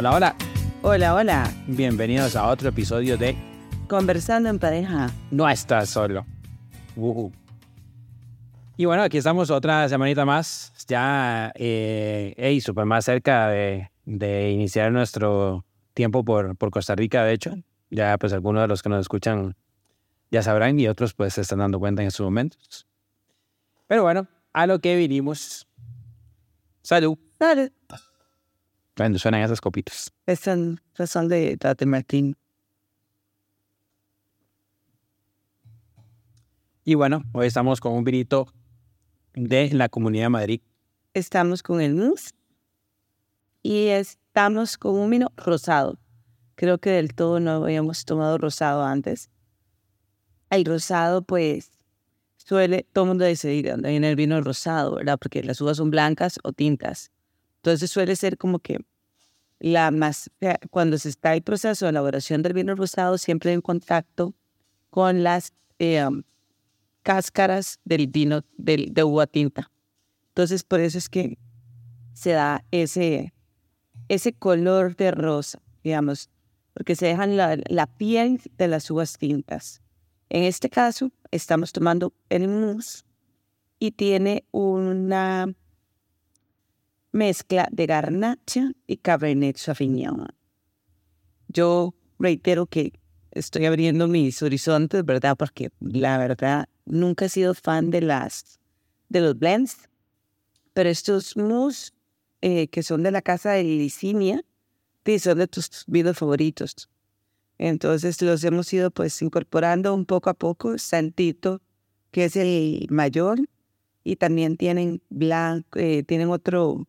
Hola, hola, Hola, hola. bienvenidos a otro episodio de Conversando en pareja. No estás solo. Ujú. Y bueno, aquí estamos otra semanita más, ya eh, ey, súper más cerca de, de iniciar nuestro tiempo por, por Costa Rica, de hecho. Ya pues algunos de los que nos escuchan ya sabrán y otros pues se están dando cuenta en estos momentos. Pero bueno, a lo que vinimos. Salud. Dale. Cuando suenan esas copitas. Estas son de Tate Martín. Y bueno, hoy estamos con un vinito de la Comunidad de Madrid. Estamos con el mousse y estamos con un vino rosado. Creo que del todo no habíamos tomado rosado antes. El rosado, pues, suele, todo el mundo dice, "¿De dónde viene el vino rosado, ¿verdad? Porque las uvas son blancas o tintas. Entonces suele ser como que la más, cuando se está en proceso de elaboración del vino rosado, siempre en contacto con las um, cáscaras del vino del, de uva tinta. Entonces, por eso es que se da ese, ese color de rosa, digamos, porque se dejan la, la piel de las uvas tintas. En este caso, estamos tomando el mousse y tiene una mezcla de garnacha y cabernet sauvignon. Yo reitero que estoy abriendo mis horizontes, ¿verdad? Porque la verdad nunca he sido fan de las de los blends, pero estos mousse eh, que son de la casa de Licinia, son de tus vinos favoritos. Entonces los hemos ido pues incorporando un poco a poco. Santito, que es el mayor, y también tienen blanco, eh, tienen otro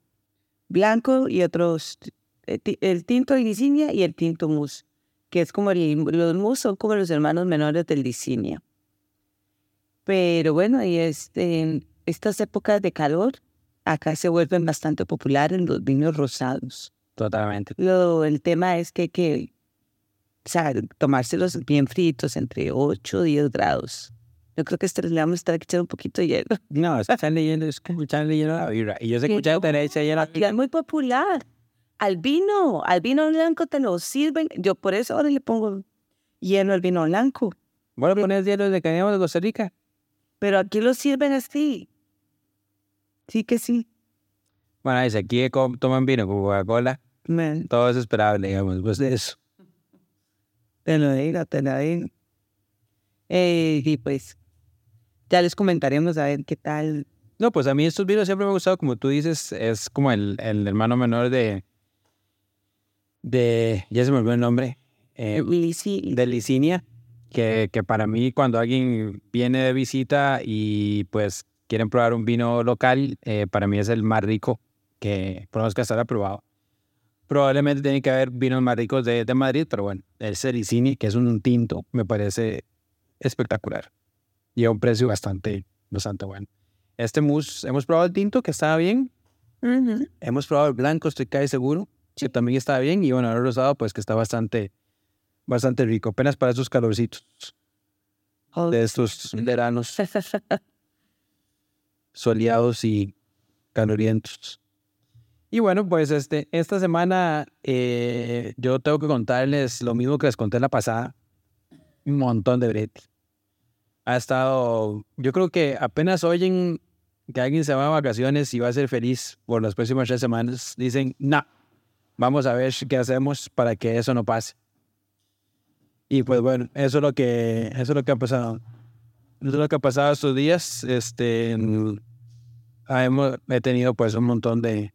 blanco y otros, eh, el tinto de Licinia y el tinto mousse, que es como el, los mousse son como los hermanos menores del Licinia. Pero bueno, y este, en estas épocas de calor, acá se vuelven bastante populares los vinos rosados. Totalmente. Lo, el tema es que hay que o sea, tomárselos bien fritos, entre 8 o 10 grados. Yo creo que este le vamos a estar echando un poquito de hielo. No, están leyendo, es que están leyendo la vibra. Y yo Que escuché tener hielo es muy popular. Al vino, al vino blanco te lo sirven. Yo por eso ahora le pongo hielo al vino blanco. Bueno, pones hielo de que veníamos de Costa Rica. Pero aquí lo sirven así. Sí que sí. Bueno, dice aquí toman vino con Coca-Cola. Todo es esperable, digamos, pues de eso. te lo digo, te lo digo. Eh, y pues ya les comentaremos a ver qué tal. No, pues a mí estos vinos siempre me han gustado, como tú dices, es como el, el hermano menor de, de, ya se me olvidó el nombre, eh, de Licinia, que, que para mí cuando alguien viene de visita y pues quieren probar un vino local, eh, para mí es el más rico que por que hasta ahora he probado. Probablemente tiene que haber vinos más ricos de, de Madrid, pero bueno, el Celicini, que es un tinto, me parece espectacular. Y a un precio bastante, bastante bueno. Este mousse, hemos probado el tinto, que estaba bien. Ujú. Hemos probado el blanco, estoy casi seguro, que también estaba bien. Y bueno, el rosado, pues que está bastante, bastante rico. Apenas para esos calorcitos de estos veranos soleados y calorientos. Y bueno, pues este, esta semana eh, yo tengo que contarles lo mismo que les conté la pasada. Un montón de brete. Ha estado, yo creo que apenas oyen que alguien se va a vacaciones y va a ser feliz por las próximas tres semanas, dicen, no, vamos a ver qué hacemos para que eso no pase. Y pues bueno, eso es lo que, eso es lo que ha pasado. Eso es lo que ha pasado estos días. Este, ah, hemos, he tenido pues un montón de,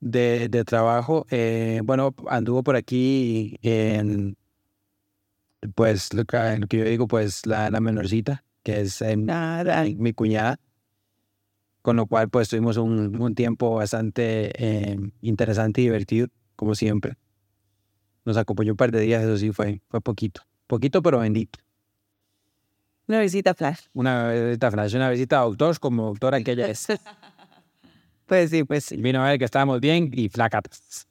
de, de trabajo. Eh, bueno, anduvo por aquí en, pues lo que, lo que yo digo, pues la, la menorcita, que es mi, mi cuñada, con lo cual pues tuvimos un, un tiempo bastante eh, interesante y divertido, como siempre. Nos acompañó un par de días, eso sí, fue, fue poquito, poquito pero bendito. Una visita flash. Una visita flash, una visita a doctor como doctora que ella es. Pues sí, pues sí. Vino a ver que estábamos bien y flacatas.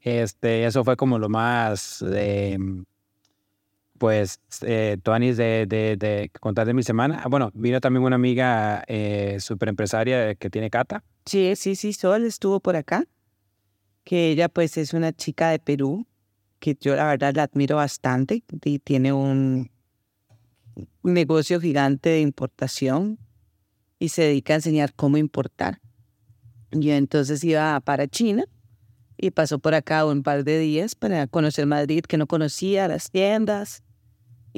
Este, eso fue como lo más, eh, pues, eh, Toanis de, de, contar de mi semana. Bueno, vino también una amiga eh, super empresaria que tiene Cata. Sí, sí, sí, Sol estuvo por acá. Que ella pues es una chica de Perú, que yo la verdad la admiro bastante y tiene un, negocio gigante de importación y se dedica a enseñar cómo importar. Y entonces iba para China y pasó por acá un par de días para conocer Madrid, que no conocía las tiendas.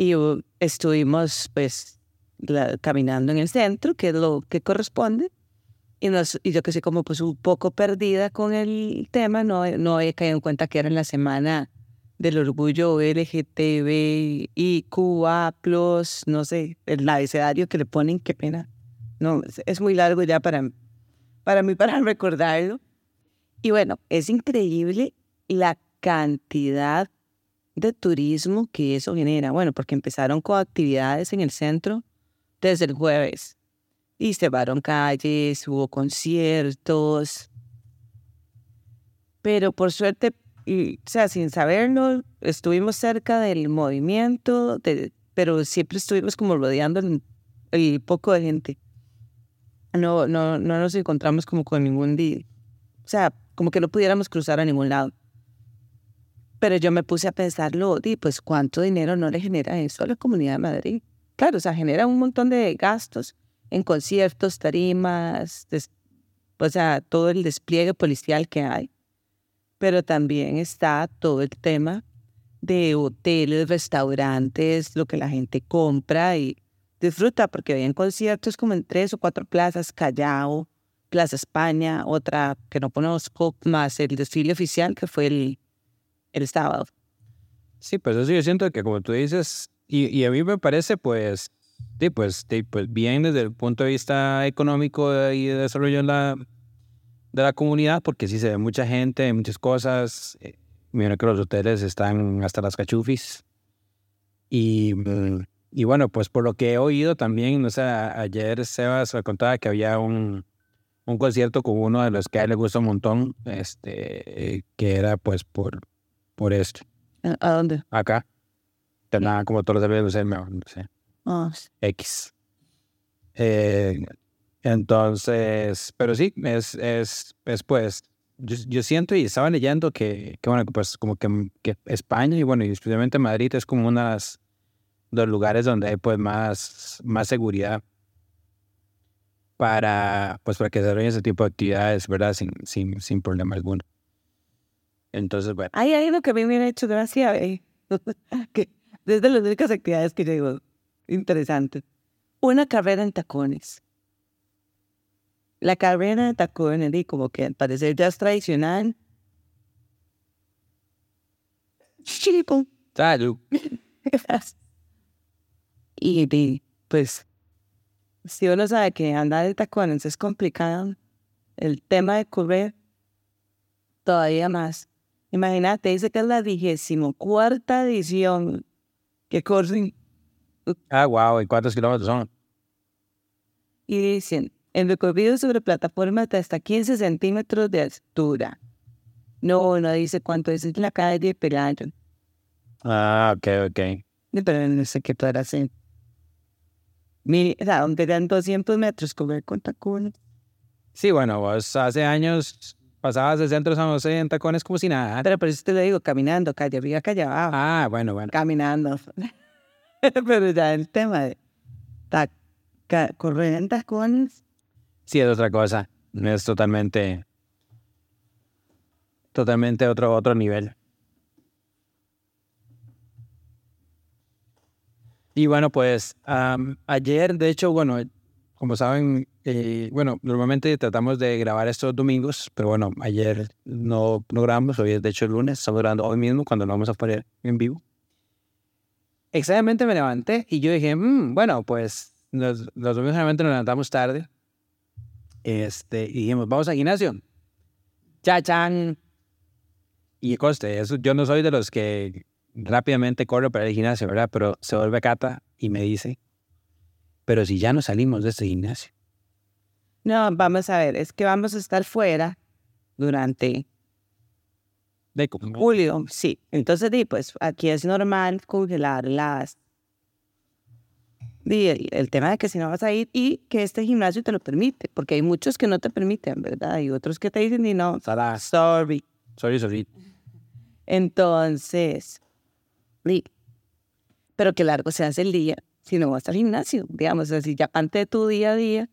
Y estuvimos pues la- caminando en el centro, que es lo que corresponde. Y, nos, y yo que sé, como pues un poco perdida con el tema, no, no había caído en cuenta que era en la semana del orgullo LGTBIQA+, no sé, el abecedario que le ponen, qué pena. No, es muy largo ya para, para mí, para recordarlo. Y bueno, es increíble la cantidad de turismo que eso genera. Bueno, porque empezaron con actividades en el centro desde el jueves y cerraron calles, hubo conciertos. Pero por suerte, y, o sea, sin saberlo, estuvimos cerca del movimiento, pero siempre estuvimos como rodeando el, poco de gente. No, no, no nos encontramos como con ningún día. O sea, como que no pudiéramos cruzar a ningún lado. Pero yo me puse a pensarlo, di, pues cuánto dinero no le genera eso a la Comunidad de Madrid. Claro, o sea, genera un montón de gastos en conciertos, tarimas, o sea, todo el despliegue policial que hay. Pero también está todo el tema de hoteles, restaurantes, lo que la gente compra y disfruta, porque habían conciertos como en tres o cuatro plazas, Callao, Plaza España, otra que no conozco, más el desfile oficial que fue el, el sábado. Sí, pues eso yo siento que como tú dices, y, y a mí me parece pues, sí, pues, sí, pues bien desde el punto de vista económico y de desarrollo de la, de la comunidad, porque sí se ve mucha gente, muchas cosas. Eh, Mira que los hoteles están hasta las cachufis. Y, mm, y bueno, pues por lo que he oído también, no sé, ayer Sebas me contaba que había un, un concierto con uno de los que a él le gusta un montón, este, que era pues por, por esto ¿A, dónde? acá. Tenía como todos los Selma, no sé, Ah, X. Eh, entonces, pero sí, es, es, es pues, yo, yo siento y estaba leyendo que, que bueno, pues como que, que España y bueno, y especialmente Madrid es como una de los lugares donde hay pues más, más seguridad para, pues para que desarrollen ese tipo de actividades, ¿verdad? Sin, sin, sin problema alguno. Entonces, bueno. Hay algo que a mí me ha hecho gracia, eh, que desde las únicas actividades que yo digo, interesante. Una carrera en tacones. La carrera de tacones, y como que al parecer ya es tradicional. Chico. Salud. Y, y, pues, si uno sabe que andar de tacones es complicado, el tema de correr, todavía más. Imagínate, dice que es la vigésimo cuarta edición que corren Ah, wow, ¿y cuántos kilómetros son? y dicen, en recorrido sobre plataformas de hasta 15 centímetros de altura. No, no dice cuánto es en la calle Pelayo. Ah, ok, ok. Pero no sé qué podrá hacer. Mire, o sea, donde dan 200 metros correr con tacones. Sí, bueno, vos hace años pasabas de centro de San José en tacones como si nada. Pero por eso te lo digo, caminando, calle arriba, calle abajo, Ah, bueno, bueno. caminando. Pero ya el tema de ta- ca- correr en tacones, Sí, es otra cosa. Es totalmente, totalmente otro, otro nivel. Y bueno, pues ayer, de hecho, bueno, como saben, eh, bueno, normalmente tratamos de grabar estos domingos, pero bueno, ayer no, no grabamos, hoy es de hecho el lunes, estamos grabando hoy mismo cuando lo vamos a poner en vivo. extrañamente me levanté y yo dije, "Mm, bueno, pues los, los domingos generalmente nos levantamos tarde. Este, y dijimos, vamos al gimnasio. Chachán. Y coste, eso, yo no soy de los que rápidamente corro para el gimnasio, ¿verdad? Pero se vuelve Cata y me dice, pero si ya no salimos de este gimnasio. No, vamos a ver, es que vamos a estar fuera durante De julio, sí. Entonces, di, pues aquí es normal congelar las... Di, el, el tema de que si no vas a ir y que este gimnasio te lo permite, porque hay muchos que no te permiten, ¿verdad? Y otros que te dicen, y no, Salas. sorry. Sorry, sorry. Entonces, di, pero qué largo se hace el día si no vas al gimnasio, digamos, así ya parte de tu día a día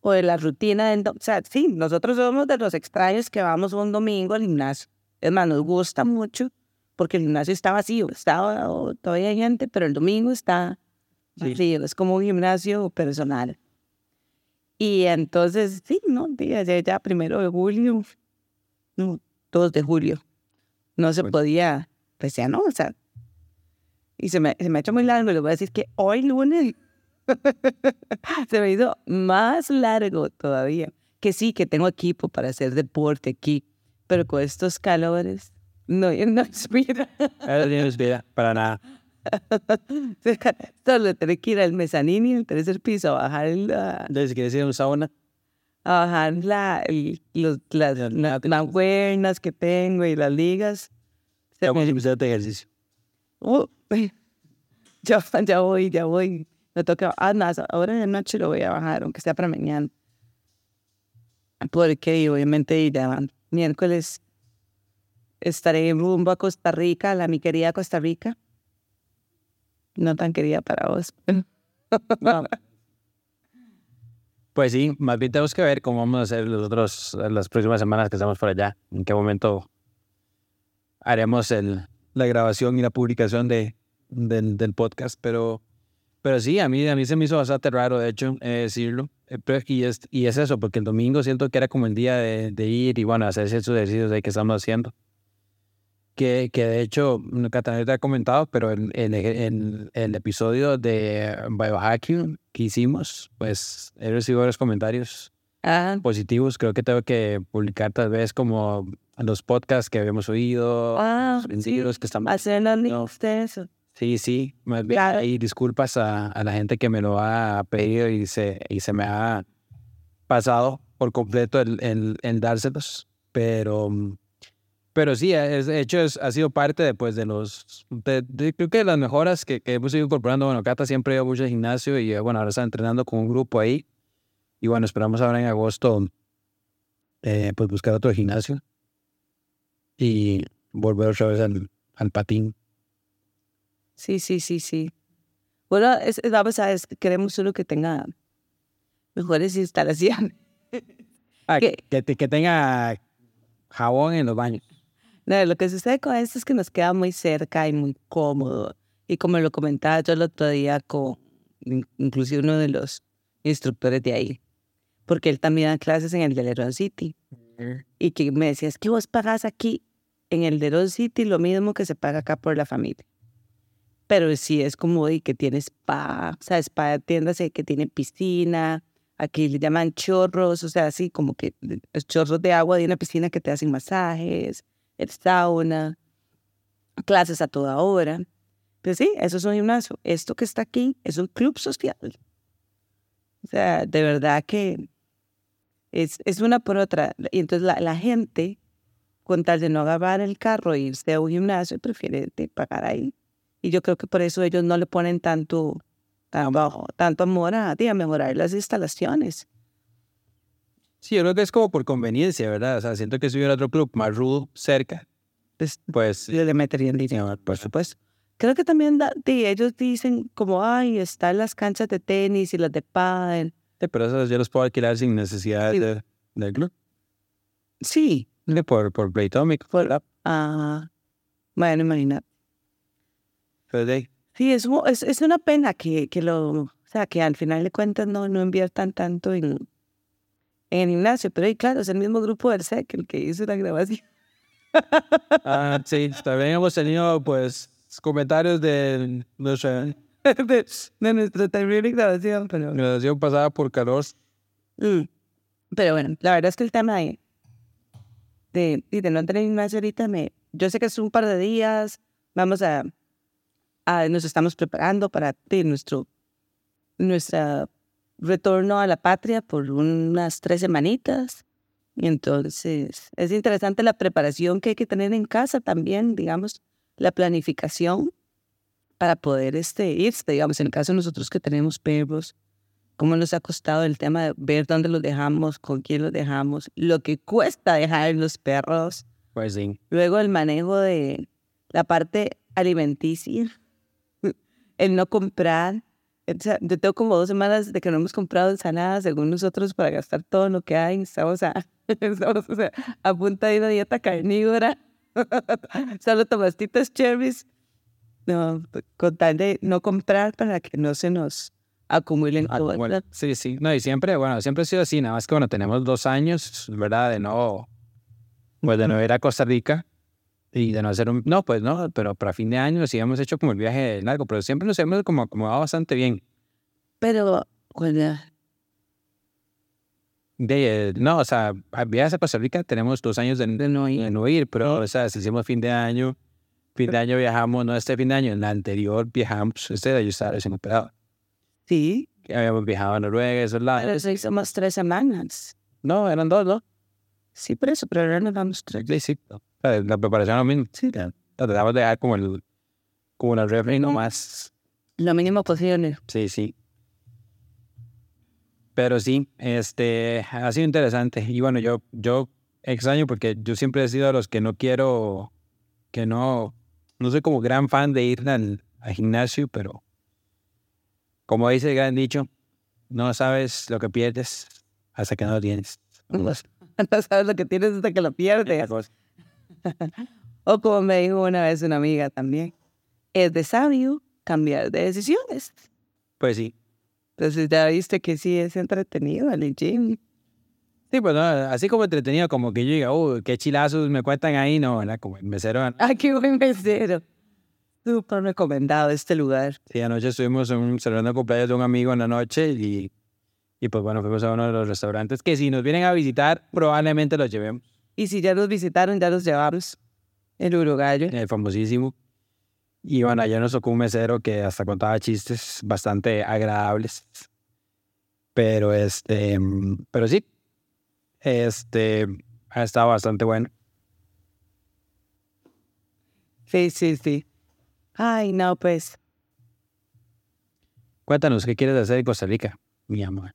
o de la rutina. do- o sea, sí, nosotros somos de los extraños que vamos un domingo al gimnasio. Es más, nos gusta mucho porque el gimnasio está vacío, está oh, todavía hay gente, pero el domingo está Sí. vacío, es como un gimnasio personal. Y entonces, sí, ¿no? Día ya, ya primero de julio, no, 2 de julio, no se podía, pues ya no, o sea, y se me, se me ha hecho muy largo, y les voy a decir que hoy lunes se me hizo más largo todavía, que sí, que tengo equipo para hacer deporte aquí, pero con estos calores, no, no inspira. No inspira para nada. Solo tener que ir al mezanino y al tercer piso a bajar la, Entonces, si quieres ir a un sauna, a bajar la, el- los- las mancuernas que tengo y las ligas. Se vamos a me- empezar este ejercicio. Uh, ya, ya voy, ya voy. Me toca, ah, no, ahora de noche lo voy a bajar, aunque sea para mañana. Porque obviamente ya miércoles estaré rumbo a Costa Rica, la mi querida Costa Rica. No tan querida para vos. Pues sí, más bien tenemos que ver cómo vamos a hacer los otros, las próximas semanas que estamos por allá. En qué momento haremos el, la grabación y la publicación de, del, del podcast. Pero, pero sí, a mí, a mí se me hizo bastante raro, de hecho, eh, decirlo. Eh, y, es, y es eso, porque el domingo siento que era como el día de, de ir y bueno, hacer esos ejercicios ahí que estamos haciendo. Que, que de hecho, Catalina te ha comentado, pero el, el, el, el episodio de biohacking que hicimos, pues he recibido varios comentarios Ah, positivos. Creo que tengo que publicar tal vez como los podcasts que habíamos oído, ah, los sí. que estamos... Hacer links de eso. Sí, sí, más bien Claro. ahí disculpas a, a la gente que me lo ha pedido y se, y se me ha pasado por completo el, el, el dárselos, pero, pero sí, es, de hecho es, ha sido parte de, pues, de los, de- de- creo que de las mejoras que, que hemos ido incorporando, bueno, Cata siempre iba mucho al gimnasio y eh, bueno, ahora está entrenando con un grupo ahí y bueno, esperamos ahora en agosto eh, pues buscar otro gimnasio y volver otra vez al, al patín. Sí, sí, sí, sí. Bueno, es, es- vamos a ver, queremos uno que tenga mejores instalaciones. Ah, que, que tenga jabón en los baños. No, lo que sucede con esto es que nos queda muy cerca y muy cómodo. Y como lo comentaba yo el otro día con in- inclusive uno de los instructores de ahí, porque él también da clases en el de Leron City. Y que me decía, es que vos pagas aquí en el de Leron City lo mismo que se paga acá por la familia. Pero sí es como y que tiene spa, o sea, spa tiéndase que tiene piscina, aquí le llaman chorros, o sea, así como que chorros de agua de una piscina que te hacen masajes, el sauna, clases a toda hora. Pues sí, eso es un gimnasio. Esto que está aquí es un club social. O sea, de verdad que es, es una por otra. Y entonces la, la gente, con tal de no agarrar el carro e irse a un gimnasio, prefiere de pagar ahí. Y yo creo que por eso ellos no le ponen tanto, tanto, tanto amor a, a mejorar las instalaciones. Sí, yo creo que es como por conveniencia, ¿verdad? O sea, siento que si hubiera otro club más rudo cerca, Pues, pues le meterían dinero, por supuesto. Creo que también da- di, ellos dicen como, ay, están las canchas de tenis y las de pádel. Sí, pero esos yo los puedo alquilar sin necesidad Sí. de- del club. Sí, Por, por Playtomic. por, ah, bueno, imagínate. Pero de Sí, es, es, es una pena que, que lo, o sea, que al final de cuentas no, no inviertan tanto en, en el gimnasio, pero ahí, claro, es el mismo grupo del SEC el que hizo la grabación. Ah, sí, también hemos tenido, pues, comentarios de nuestra de, de nuestra terrible grabación, pero... grabación pasada por calor. Mm. Pero bueno, la verdad es que el tema de, de, de no tener gimnasio ahorita, me, yo sé que es un par de días, vamos a, a nos estamos preparando para de, nuestro nuestra retorno a la patria por unas tres semanitas. Y entonces es interesante la preparación que hay que tener en casa también, digamos, la planificación para poder este, irse, digamos, en el caso de nosotros que tenemos perros, cómo nos ha costado el tema de ver dónde los dejamos, con quién los dejamos, lo que cuesta dejar los perros. Pues sí. Luego el manejo de la parte alimenticia, el no comprar. O sea, yo tengo como dos semanas de que no hemos comprado ensaladas, según nosotros, para gastar todo lo que hay. Estamos a, estamos, sea, a punta de una dieta carnívora. Solo tomastitos cherries. No, con tal de no comprar para que no se nos acumulen Ah, todo. bueno, sí, sí. No, y siempre, bueno, siempre ha sido así. Nada más que, bueno, tenemos dos años, ¿verdad? De no, pues de no ir a Costa Rica y de no hacer un, no, pues no, pero para fin de año sí hemos hecho como el viaje largo, pero siempre nos hemos como acomodado bastante bien. Pero, bueno, De, eh, no, o sea, viajes a Costa Rica tenemos dos años de, de no ir. de no ir, pero, o sea, si hicimos fin de año, fin de año viajamos, no este fin de año, en el anterior viajamos, este de yo estaba recién operado. Sí, Que habíamos viajado a Noruega, esos pero lados. eso hicimos tres semanas. No, eran dos, ¿no? Sí, por eso, pero ahora nos tres. Sí, sí. Sea, La preparación es lo mismo. Sí, La tratamos de dejar como el, como la refri nomás. lo mínimo posible. Sí, sí. Pero sí, este, ha sido interesante. Y bueno, yo, yo extraño porque yo siempre he sido de los que no quiero, que no, no soy como gran fan de ir al, al gimnasio, pero como dice el gran dicho, no sabes lo que pierdes hasta que no lo tienes. No sabes lo que tienes hasta que lo pierdes. O como me dijo una vez una amiga también, es de sabio cambiar de decisiones. Pues sí. Entonces ya viste que sí es entretenido el gym. Sí, pues no, así como entretenido, como que yo diga, uy, qué chilazos me cuentan ahí, no, ¿verdad? Como el mesero. ¿no? ¡Ah, qué buen mesero! Súper recomendado este lugar. Sí, anoche estuvimos en un, celebrando el cumpleaños de un amigo en la noche y, y pues bueno, fuimos a uno de los restaurantes que si nos vienen a visitar, probablemente los llevemos. Y si ya los visitaron, ya los llevamos. El uruguayo. El famosísimo. Y bueno, ayer nos tocó un mesero que hasta contaba chistes bastante agradables. Pero este, mm, pero sí, este, ha estado bastante bueno. Sí, sí, sí. Ay, no, pues, Cuéntanos, ¿qué quieres hacer en Costa Rica, mi amor?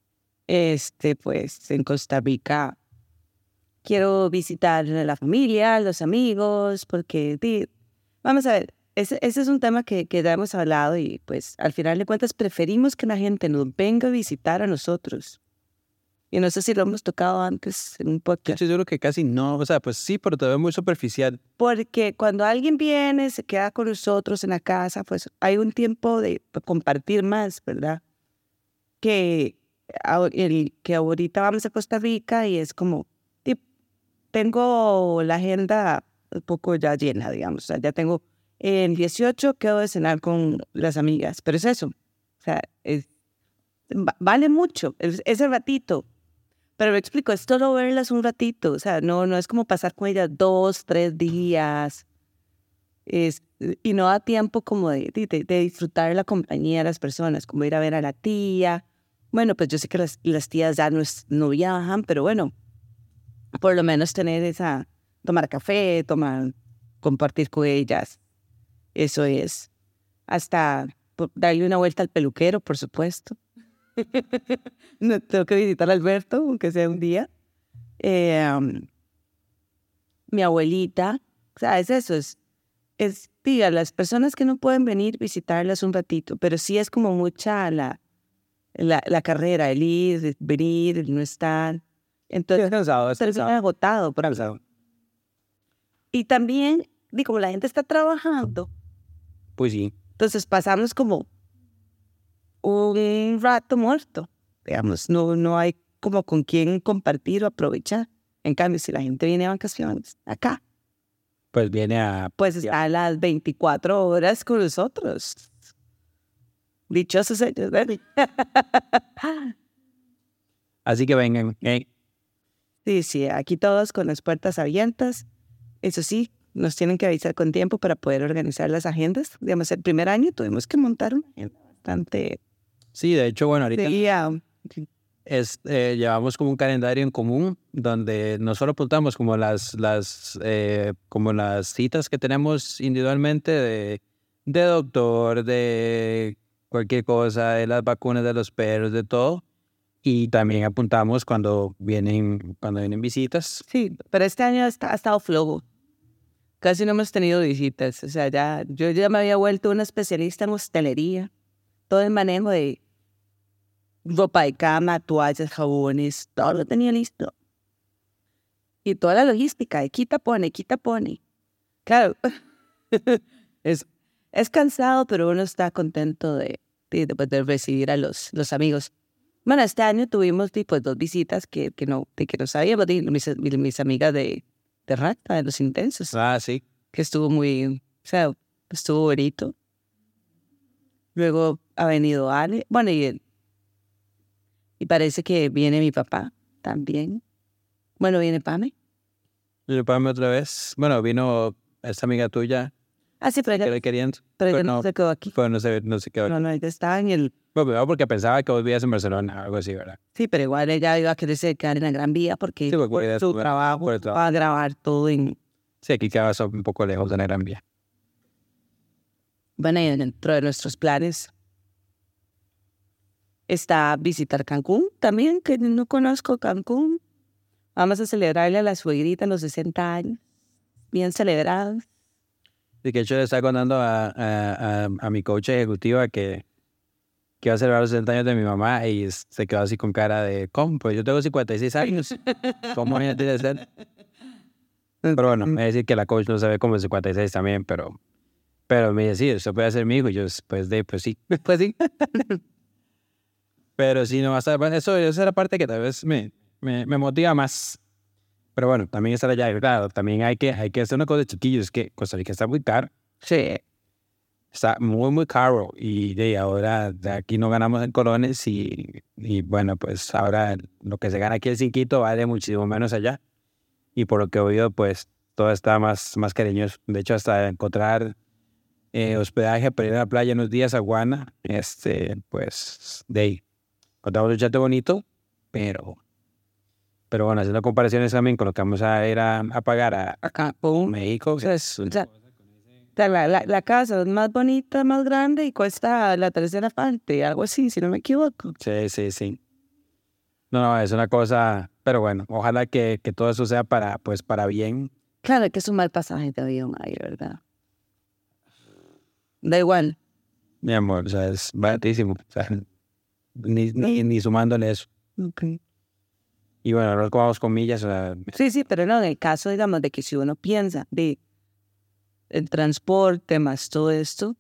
este, pues, en Costa Rica quiero visitar a la familia, a los amigos, porque, di, vamos a ver, ese, ese es un tema que, que ya hemos hablado y, pues, al final de cuentas preferimos que la gente nos venga a visitar a nosotros. Y no sé si lo hemos tocado antes en un Yo podcast. estoy seguro que casi no, o sea, pues sí, pero todavía muy superficial. Porque cuando alguien viene, se queda con nosotros en la casa, pues hay un tiempo de compartir más, ¿verdad? Que, el, que ahorita vamos a Costa Rica y es como, ti- tengo la agenda un poco ya llena, digamos. O sea, ya tengo, el 18 quedo de cenar con las amigas, pero es eso. O sea, es, va- vale mucho es- ese ratito. Pero me explico, es solo verlas un ratito, o sea, no, no es como pasar con ellas dos, tres días. Es, y no da tiempo como de, de, de disfrutar la compañía de las personas, como ir a ver a la tía. Bueno, pues yo sé que las, las tías ya no, es- no viajan, pero bueno, por lo menos tener esa, tomar café, tomar, compartir con ellas. Eso es. Hasta por- darle una vuelta al peluquero, por supuesto. no tengo que visitar a Alberto, aunque sea un día. Eh, um, mi abuelita, o sea, es eso, es, es, diga, las personas que no pueden venir, visitarlas un ratito, pero sí es como mucha la, la, la carrera, el ir, el venir, el no estar. Entonces, cansado, es termina agotado. por- Y también, digo, como la gente está trabajando, Pues sí. entonces pasamos como un rato muerto, digamos, no, no hay como con quién compartir o aprovechar. En cambio, si la gente viene de vacaciones acá, pues viene a... Pues está a las 24 horas con nosotros. Dichosos ellos, ¿verdad? Así que vengan. eh. Sí, sí, aquí todos con las puertas abiertas. Eso sí, nos tienen que avisar con tiempo para poder organizar las agendas. Digamos, el primer año tuvimos que montar una agenda bastante... Sí, de hecho, bueno, ahorita Seguía- es, eh, llevamos como un calendario en común donde no solo apuntamos como las, las, eh, como las citas que tenemos individualmente de, de doctor, de cualquier cosa, de las vacunas de los perros, de todo. Y también apuntamos cuando vienen, cuando vienen visitas. Sí, pero este año ha estado flojo. Casi no hemos tenido visitas. O sea, ya, yo ya me había vuelto una especialista en hostelería. Todo el manejo de ropa de cama, toallas, jabones, todo lo tenía listo. Y toda la logística, de quita, pone, quita, pone. Claro, es, es cansado, pero uno está contento de, de, de poder recibir a los, los amigos. Bueno, este año tuvimos tipo dos visitas que, que, no, de que no sabíamos, de mis, mis, mis amigas de, de Rata, de los intensos, Ah, sí. que estuvo muy, o sea, estuvo bonito. Luego ha venido Ale, bueno, y, y parece que viene mi papá también. Bueno, viene Pame. Y Pame otra vez. Bueno, vino esta amiga tuya Ah, sí, pero que ella, le querían. pero pero no, no. se quedó aquí. Pero no sé, no sé qué. No, no, ella estaba en el... Bueno, primero porque pensaba que vos vivías en Barcelona, algo así, ¿verdad? Sí, pero igual ella iba a quererse quedar en la Gran Vía porque Sí, porque por su estuvo- trabajo va a grabar todo en... Sí, aquí quedabas un poco lejos de la Gran Vía. Bueno, y dentro de nuestros planes está visitar Cancún también, que no conozco Cancún. Vamos a celebrarle a la suegrita los 60 años, bien celebrados. Y que de hecho le estaba contando a, a, a, a mi coach ejecutiva que, que iba a celebrar los 60 años de mi mamá y se quedó así con cara de, ¿cómo? Pues yo tengo 56 años. ¿Cómo voy a ser? Pero bueno, me decir que la coach no se ve como de 56 también, pero, pero me dice, sí, eso puede ser mi hijo. Y yo, pues, de, pues sí, pues sí. pero sí, no, hasta, eso, esa es la parte que tal vez me, me, me motiva más. Pero bueno, también estar allá, claro, también hay que, hay que hacer una cosa, chiquillos, es que Costa Rica está muy caro. Sí. Está muy, muy caro y de ahora de aquí no ganamos en colones y, y bueno, pues ahora lo que se gana aquí en Cinquito vale muchísimo menos allá. Y por lo que he oído, pues todo está más, más cariñoso. De hecho, hasta encontrar eh, hospedaje para ir a la playa unos días a Guana, este, pues de ahí. Encontramos un chate bonito, pero, pero bueno, haciendo comparaciones también con lo que vamos a ir a, a pagar a. México, O sea, es o sea, la, la, la casa es más bonita, más grande y cuesta la tercera parte, algo así, si no me equivoco. Sí, sí, sí. No, no, es una cosa, pero bueno, ojalá que, que todo eso sea para, pues, para bien. Claro que es un mal pasaje de avión ahí, ¿verdad? Da igual. Mi amor, o sea, es baratísimo. O sea, ni, ni, ni sumándole eso. Y bueno, no comamos con millas, o sea, Sí, sí, pero no, en el caso, digamos, de que si uno piensa de el transporte más todo esto,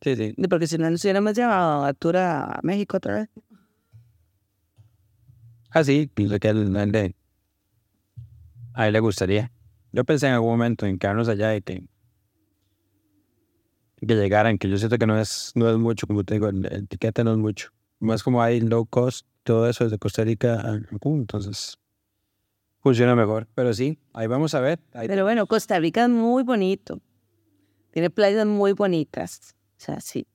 sí, sí. porque si no nos hubiéramos llevado a a México otra vez. Ah, sí, pienso que a él, a él le- a él le gustaría. Yo pensé en algún momento en quedarnos allá y que, que llegaran, que yo siento que no es, no es mucho, como te digo, el, el tiquete no es mucho. Más como hay low cost, todo eso desde Costa Rica a Cancún, entonces funciona mejor. Pero sí, ahí vamos a ver. Ahí- Pero bueno, Costa Rica es muy bonito. Tiene playas muy bonitas. O sea, sí.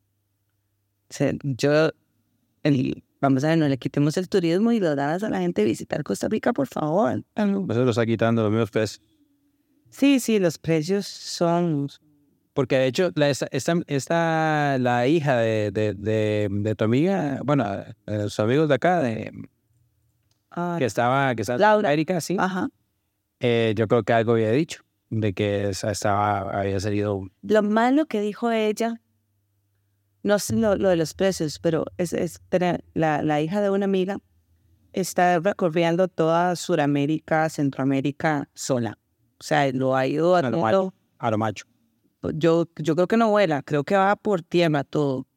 O sea, yo, el, vamos a ver, no le quitemos el turismo y lo das a la gente visitar Costa Rica, por favor. eso lo está quitando los mismos precios. Sí, sí, los precios son... Porque de hecho, la, esta, la hija de, de, de, de tu amiga, bueno, eh, sus amigos de acá, de, ah, que estaba, que estaba en Laura. América, sí. Ajá. Eh, yo creo que algo había dicho, de que estaba, había salido. Lo malo que dijo ella, no sé lo, lo de los precios, pero es, es tener- la, la hija de una amiga está recorriendo toda Sudamérica, Centroamérica sola. O sea, lo ha ido No, haciendo. a lo macho. Yo, yo creo que no vuela, creo que va por tierra todo,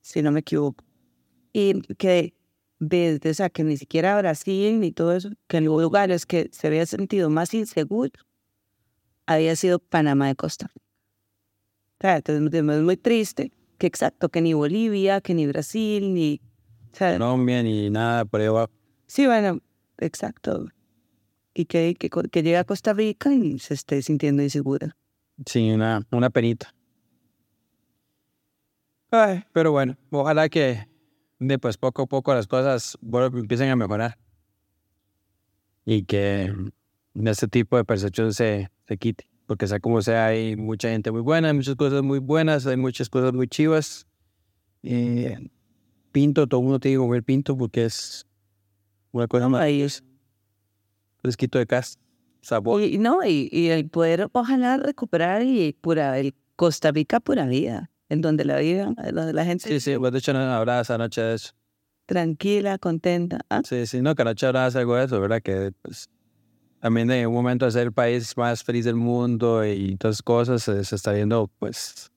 si no me equivoco. Y que desde, o sea, que ni siquiera Brasil ni todo eso, que en lugares que se había sentido más inseguro, había sido Panamá de Costa Rica. O sea, entonces es muy triste que exacto, que ni Bolivia, que ni Brasil, ni... o sea, Colombia ni nada por ahí abajo. Sí, bueno, exacto. Y que, que, que llegue a Costa Rica y se esté sintiendo insegura. Sí, una, una penita. Ay, pero bueno, ojalá que de pues poco a poco las cosas empiecen a mejorar. Y que este tipo de percepción se, se quite. Porque sea como sea, hay mucha gente muy buena, hay muchas cosas muy buenas, hay muchas cosas muy chivas. Eh, pinto, todo el mundo tiene que comer pinto porque es una cosa más fresquito de casa. Sabor. Y no, y, y el poder ojalá recuperar y pura, el Costa Rica pura vida, en donde la vida, en donde la gente Sí, sí, pues de hecho no hablaba esa noche de eso. tranquila, contenta. Ah, Sí, sí, no, que anoche hablabas algo de eso, ¿verdad? Que pues, también de un momento de ser el país más feliz del mundo y todas esas cosas se, se está viendo, pues...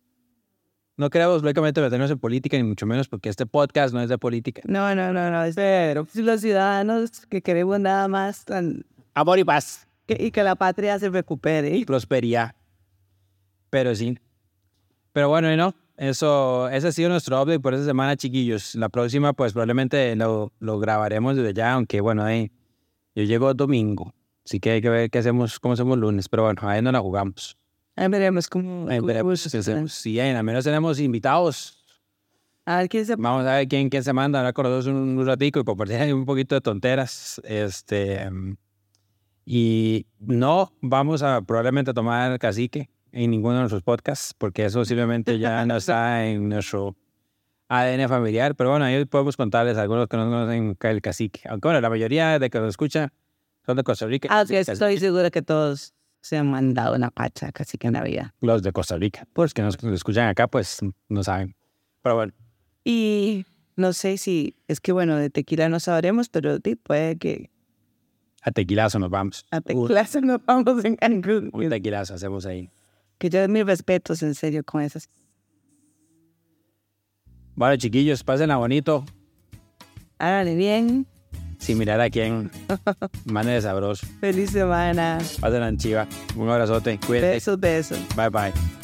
No queremos lógicamente meternos en política, ni mucho menos porque este podcast no es de política. No, no, no, no. es- Pero los ciudadanos que queremos nada más tan- Amor y paz. Que, y que la patria se recupere. Prosperidad. Pero sí. Pero bueno, y no, eso, ese ha sido nuestro update por esta semana, chiquillos. La próxima, pues probablemente lo, lo grabaremos desde ya, aunque bueno, ahí yo llego domingo. Así que hay que ver qué hacemos, cómo hacemos lunes. Pero bueno, ahí no la jugamos. Ahí veremos cómo. Ahí cómo veremos qué hacemos. Sí, ahí al menos tenemos invitados. A ver quién se. Vamos a ver quién, quién se manda a hablar con nosotros un, un ratico y compartir un poquito de tonteras. Este, mm, y no vamos a probablemente tomar cacique en ninguno de nuestros podcasts, porque eso simplemente ya no está en nuestro ADN familiar. Pero bueno, ahí podemos contarles a algunos que no conocen el cacique. Aunque bueno, la mayoría de que nos escucha son de Costa Rica. Ah, Cacique- estoy segura que todos se han mandado una pacha casi que en la vida. Los de Costa Rica. Pues que nos escuchan acá, pues no saben. Pero bueno. Y no sé si. Es que bueno, de tequila no sabremos, pero puede que A tequilazo nos vamos. a Un- tequila se nos vamos en Cancún. Un tequilazo hacemos ahí. Que yo mis respetos, en serio, con esas. Vale, chiquillos, pásenla bonito. Háganle bien. Sin mirar a quién. Mane de sabroso. Feliz semana. Pásenla en chiva. Un abrazote. Cuídense. Besos, besos. Bye bye.